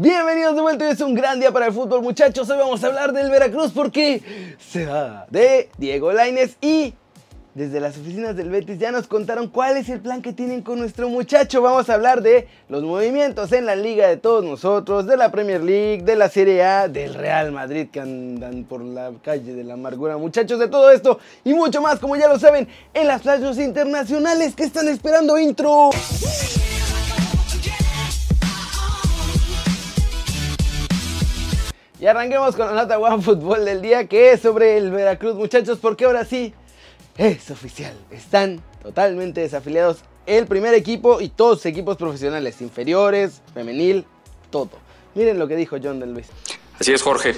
Bienvenidos de vuelta, hoy es un gran día para el fútbol muchachos, hoy vamos a hablar del Veracruz porque se va de Diego Lainez y desde las oficinas del Betis ya nos contaron cuál es el plan que tienen con nuestro muchacho. Vamos a hablar de los movimientos en la liga de todos nosotros, de la Premier League, de la Serie A, del Real Madrid que andan por la calle de la amargura. Muchachos, de todo esto y mucho más, como ya lo saben, en las flashes internacionales que están esperando intro. Arranquemos con la nota One Fútbol del día que es sobre el Veracruz, muchachos, porque ahora sí es oficial. Están totalmente desafiliados el primer equipo y todos los equipos profesionales, inferiores, femenil, todo. Miren lo que dijo John Del Luis. Así es, Jorge.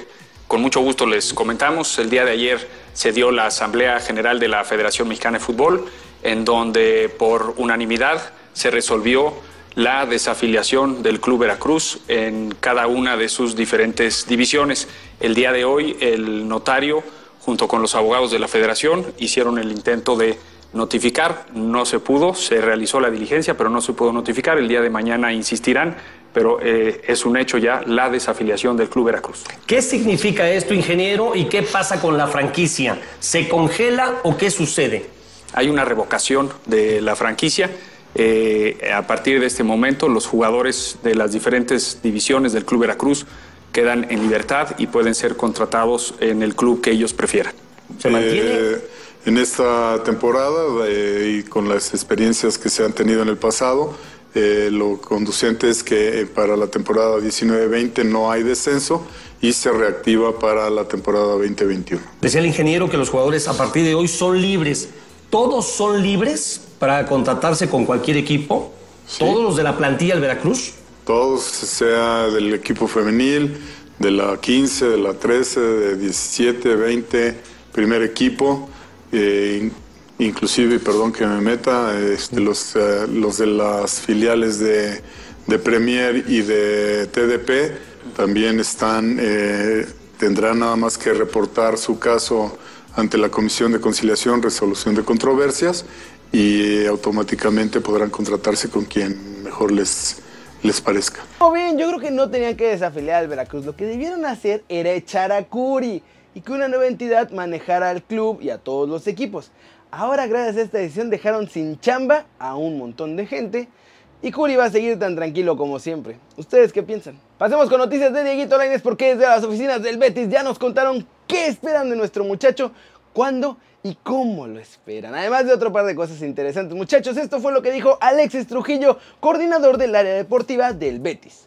Con mucho gusto les comentamos. El día de ayer se dio la Asamblea General de la Federación Mexicana de Fútbol, en donde por unanimidad se resolvió la desafiliación del Club Veracruz en cada una de sus diferentes divisiones. El día de hoy el notario, junto con los abogados de la federación, hicieron el intento de notificar. No se pudo, se realizó la diligencia, pero no se pudo notificar. El día de mañana insistirán, pero eh, es un hecho ya la desafiliación del Club Veracruz. ¿Qué significa esto, ingeniero, y qué pasa con la franquicia? ¿Se congela o qué sucede? Hay una revocación de la franquicia eh, a partir de este momento, los jugadores de las diferentes divisiones del Club Veracruz quedan en libertad y pueden ser contratados en el club que ellos prefieran. ¿Se mantiene? Eh, en esta temporada eh, y con las experiencias que se han tenido en el pasado, lo conducente es que para la temporada 19-20 no hay descenso y se reactiva para la temporada 2021. Decía el ingeniero que los jugadores a partir de hoy son libres. ¿Todos son libres para contratarse con cualquier equipo? ¿Todos los de la plantilla del Veracruz? Todos, sea del equipo femenil, de la 15, de la 13, de 17, 20, primer equipo, eh, inclusive, perdón que me meta, este, los, eh, los de las filiales de, de, Premier y de TDP también están, eh, tendrán nada más que reportar su caso ante la Comisión de Conciliación, Resolución de Controversias y automáticamente podrán contratarse con quien mejor les, les parezca. Muy bien, yo creo que no tenían que desafiliar al Veracruz. Lo que debieron hacer era echar a Curi y que una nueva entidad manejara al club y a todos los equipos. Ahora, gracias a esta decisión, dejaron sin chamba a un montón de gente y Curi va a seguir tan tranquilo como siempre. ¿Ustedes qué piensan? Pasemos con noticias de Dieguito Lainez porque desde las oficinas del Betis ya nos contaron qué esperan de nuestro muchacho, cuándo y cómo lo esperan. Además de otro par de cosas interesantes. Muchachos, esto fue lo que dijo Alexis Trujillo, coordinador del área deportiva del Betis.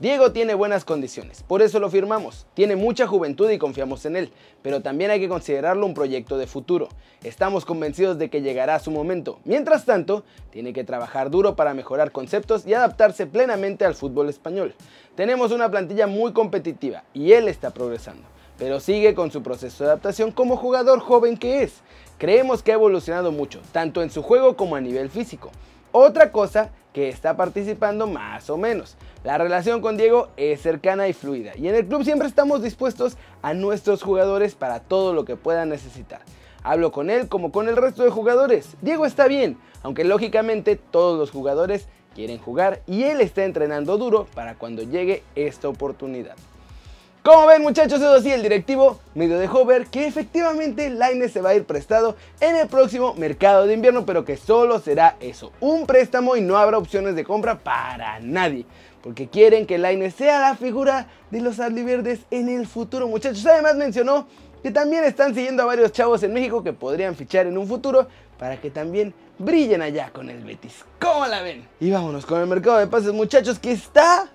Diego tiene buenas condiciones, por eso lo firmamos. Tiene mucha juventud y confiamos en él, pero también hay que considerarlo un proyecto de futuro. Estamos convencidos de que llegará su momento. Mientras tanto, tiene que trabajar duro para mejorar conceptos y adaptarse plenamente al fútbol español. Tenemos una plantilla muy competitiva y él está progresando pero sigue con su proceso de adaptación como jugador joven que es. Creemos que ha evolucionado mucho, tanto en su juego como a nivel físico. Otra cosa que está participando más o menos. La relación con Diego es cercana y fluida y en el club siempre estamos dispuestos a nuestros jugadores para todo lo que puedan necesitar. Hablo con él como con el resto de jugadores. Diego está bien, aunque lógicamente todos los jugadores quieren jugar y él está entrenando duro para cuando llegue esta oportunidad. Como ven muchachos, eso sí, el directivo medio dejó ver que efectivamente Laine se va a ir prestado en el próximo mercado de invierno, pero que solo será eso, un préstamo y no habrá opciones de compra para nadie. Porque quieren que Laine sea la figura de los verdes en el futuro, muchachos. Además mencionó que también están siguiendo a varios chavos en México que podrían fichar en un futuro para que también brillen allá con el Betis. ¿Cómo la ven? Y vámonos con el mercado de pases, muchachos, que está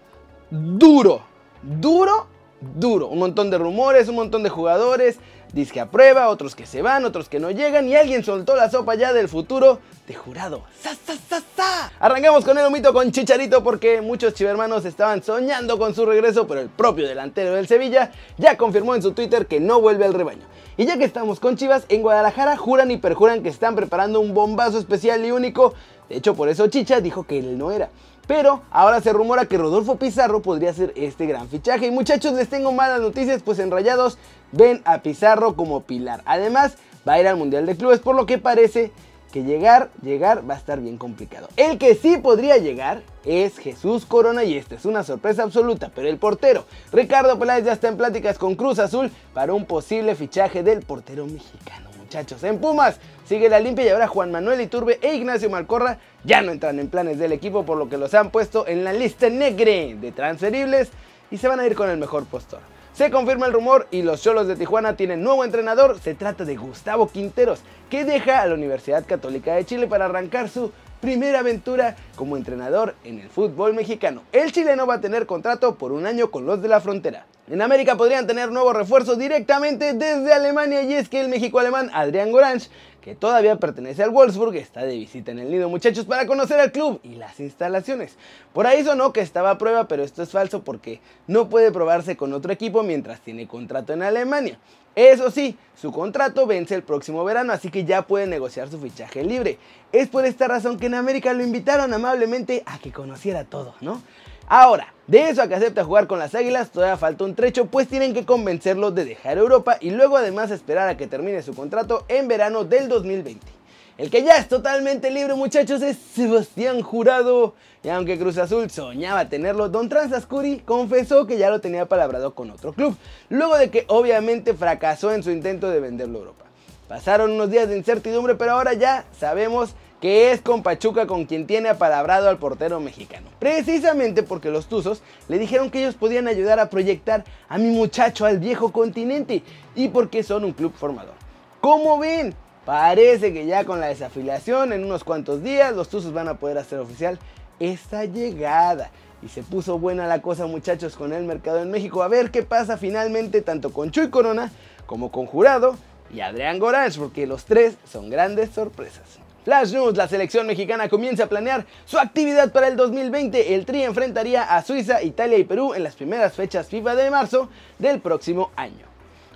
duro, duro duro. Un montón de rumores, un montón de jugadores, disque a prueba, otros que se van, otros que no llegan y alguien soltó la sopa ya del futuro de jurado. ¡Sa, sa, sa, Arrancamos con el humito con Chicharito porque muchos chivermanos estaban soñando con su regreso, pero el propio delantero del Sevilla ya confirmó en su Twitter que no vuelve al rebaño. Y ya que estamos con Chivas, en Guadalajara juran y perjuran que están preparando un bombazo especial y único. De hecho, por eso Chicha dijo que él no era. Pero ahora se rumora que Rodolfo Pizarro podría ser este gran fichaje. Y muchachos, les tengo malas noticias, pues en Rayados ven a Pizarro como pilar. Además, va a ir al Mundial de Clubes, por lo que parece que llegar, llegar va a estar bien complicado. El que sí podría llegar es Jesús Corona y esta es una sorpresa absoluta, pero el portero Ricardo Peláez ya está en pláticas con Cruz Azul para un posible fichaje del portero mexicano. Muchachos, en Pumas sigue la limpia y ahora Juan Manuel Iturbe e Ignacio Malcorra ya no entran en planes del equipo por lo que los han puesto en la lista negra de transferibles y se van a ir con el mejor postor. Se confirma el rumor y los Cholos de Tijuana tienen nuevo entrenador. Se trata de Gustavo Quinteros, que deja a la Universidad Católica de Chile para arrancar su primera aventura como entrenador en el fútbol mexicano. El chileno va a tener contrato por un año con los de la frontera. En América podrían tener nuevos refuerzos directamente desde Alemania y es que el México alemán Adrián Gorange que todavía pertenece al Wolfsburg, está de visita en el nido muchachos para conocer al club y las instalaciones. Por ahí sonó que estaba a prueba, pero esto es falso porque no puede probarse con otro equipo mientras tiene contrato en Alemania. Eso sí, su contrato vence el próximo verano, así que ya puede negociar su fichaje libre. Es por esta razón que en América lo invitaron amablemente a que conociera todo, ¿no? Ahora, de eso a que acepta jugar con las Águilas todavía falta un trecho, pues tienen que convencerlo de dejar Europa y luego además esperar a que termine su contrato en verano del 2020. El que ya es totalmente libre muchachos es Sebastián Jurado. Y aunque Cruz Azul soñaba tenerlo, Don Transascuri confesó que ya lo tenía palabrado con otro club, luego de que obviamente fracasó en su intento de venderlo a Europa. Pasaron unos días de incertidumbre, pero ahora ya sabemos que es con Pachuca con quien tiene apalabrado al portero mexicano. Precisamente porque los Tuzos le dijeron que ellos podían ayudar a proyectar a mi muchacho al viejo continente y porque son un club formador. Como ven, parece que ya con la desafiliación en unos cuantos días los Tuzos van a poder hacer oficial esta llegada. Y se puso buena la cosa muchachos con el mercado en México. A ver qué pasa finalmente tanto con Chuy Corona como con Jurado y Adrián Gorange, porque los tres son grandes sorpresas. Flash News, la selección mexicana comienza a planear su actividad para el 2020. El Tri enfrentaría a Suiza, Italia y Perú en las primeras fechas FIFA de marzo del próximo año.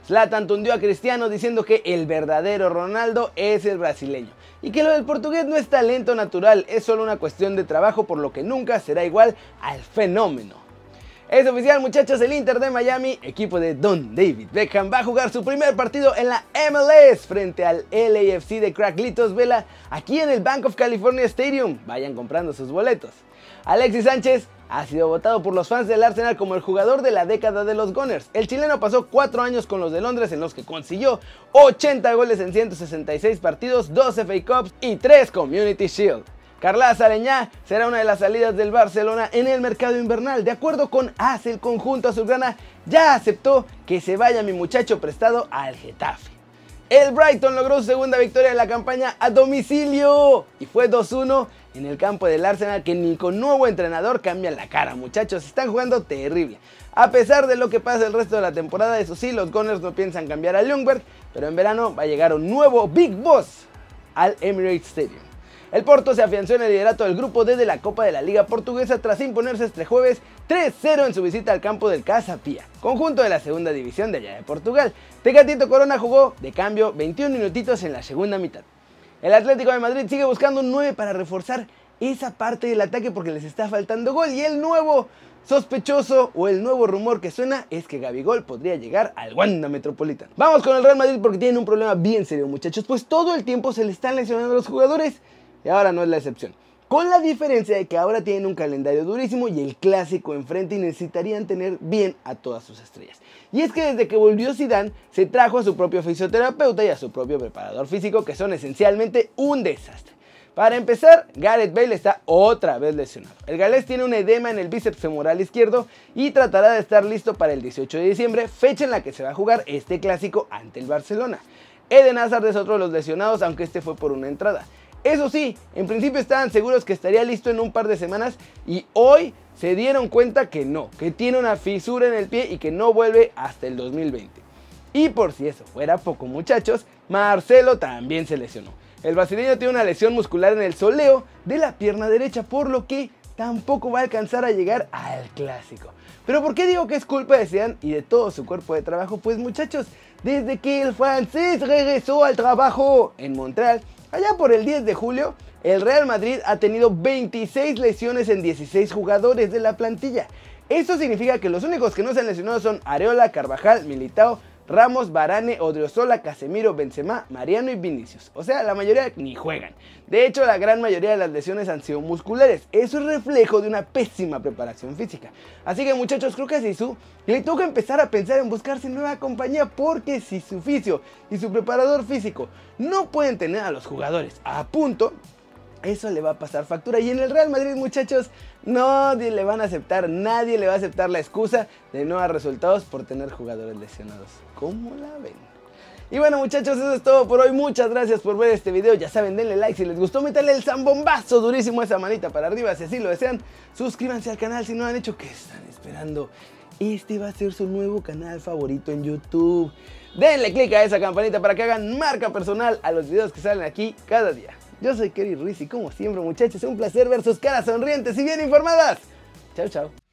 Zlatan tundió a Cristiano diciendo que el verdadero Ronaldo es el brasileño y que lo del portugués no es talento natural, es solo una cuestión de trabajo por lo que nunca será igual al fenómeno. Es oficial muchachos, el Inter de Miami, equipo de Don David Beckham, va a jugar su primer partido en la MLS frente al LAFC de Cracklitos Vela aquí en el Bank of California Stadium. Vayan comprando sus boletos. Alexis Sánchez ha sido votado por los fans del Arsenal como el jugador de la década de los Gunners. El chileno pasó 4 años con los de Londres en los que consiguió 80 goles en 166 partidos, 12 FA Cups y 3 Community Shield. Carla Saleñá será una de las salidas del Barcelona en el mercado invernal. De acuerdo con AS, el conjunto azulgrana ya aceptó que se vaya mi muchacho prestado al Getafe. El Brighton logró su segunda victoria en la campaña a domicilio y fue 2-1 en el campo del Arsenal que ni con nuevo entrenador cambian la cara, muchachos, están jugando terrible. A pesar de lo que pasa el resto de la temporada, eso sí, los Gunners no piensan cambiar a Ljungberg, pero en verano va a llegar un nuevo Big Boss al Emirates Stadium. El Porto se afianzó en el liderato del grupo D de la Copa de la Liga Portuguesa tras imponerse este jueves 3-0 en su visita al campo del Casa Pía, conjunto de la segunda división de allá de Portugal. Tecatito Corona jugó de cambio 21 minutitos en la segunda mitad. El Atlético de Madrid sigue buscando un 9 para reforzar esa parte del ataque porque les está faltando gol y el nuevo sospechoso o el nuevo rumor que suena es que Gabigol podría llegar al Wanda Metropolitano. Vamos con el Real Madrid porque tienen un problema bien serio muchachos, pues todo el tiempo se le están lesionando a los jugadores y ahora no es la excepción. Con la diferencia de que ahora tienen un calendario durísimo y el clásico enfrente y necesitarían tener bien a todas sus estrellas. Y es que desde que volvió Zidane se trajo a su propio fisioterapeuta y a su propio preparador físico que son esencialmente un desastre. Para empezar, Gareth Bale está otra vez lesionado. El galés tiene un edema en el bíceps femoral izquierdo y tratará de estar listo para el 18 de diciembre, fecha en la que se va a jugar este clásico ante el Barcelona. Eden Hazard es otro de los lesionados, aunque este fue por una entrada. Eso sí, en principio estaban seguros que estaría listo en un par de semanas y hoy se dieron cuenta que no, que tiene una fisura en el pie y que no vuelve hasta el 2020. Y por si eso fuera poco muchachos, Marcelo también se lesionó. El brasileño tiene una lesión muscular en el soleo de la pierna derecha, por lo que tampoco va a alcanzar a llegar al clásico. Pero ¿por qué digo que es culpa de Zidane y de todo su cuerpo de trabajo? Pues muchachos, desde que el francés regresó al trabajo en Montreal, Allá por el 10 de julio, el Real Madrid ha tenido 26 lesiones en 16 jugadores de la plantilla. Esto significa que los únicos que no se han lesionado son Areola, Carvajal, Militao, Ramos, Varane, Odriozola, Casemiro, Benzema, Mariano y Vinicius. O sea, la mayoría ni juegan. De hecho, la gran mayoría de las lesiones han sido musculares. Eso es reflejo de una pésima preparación física. Así que muchachos, creo que a le toca empezar a pensar en buscarse nueva compañía porque si su oficio y su preparador físico no pueden tener a los jugadores a punto, eso le va a pasar factura. Y en el Real Madrid, muchachos, nadie le van a aceptar, nadie le va a aceptar la excusa de no dar resultados por tener jugadores lesionados. ¿Cómo la ven? Y bueno muchachos, eso es todo por hoy. Muchas gracias por ver este video. Ya saben, denle like si les gustó, métanle el zambombazo durísimo esa manita para arriba si así lo desean. Suscríbanse al canal si no lo han hecho. ¿Qué están esperando? Este va a ser su nuevo canal favorito en YouTube. Denle click a esa campanita para que hagan marca personal a los videos que salen aquí cada día. Yo soy Kerry Ruiz y como siempre muchachos, un placer ver sus caras sonrientes y bien informadas. Chao, chao.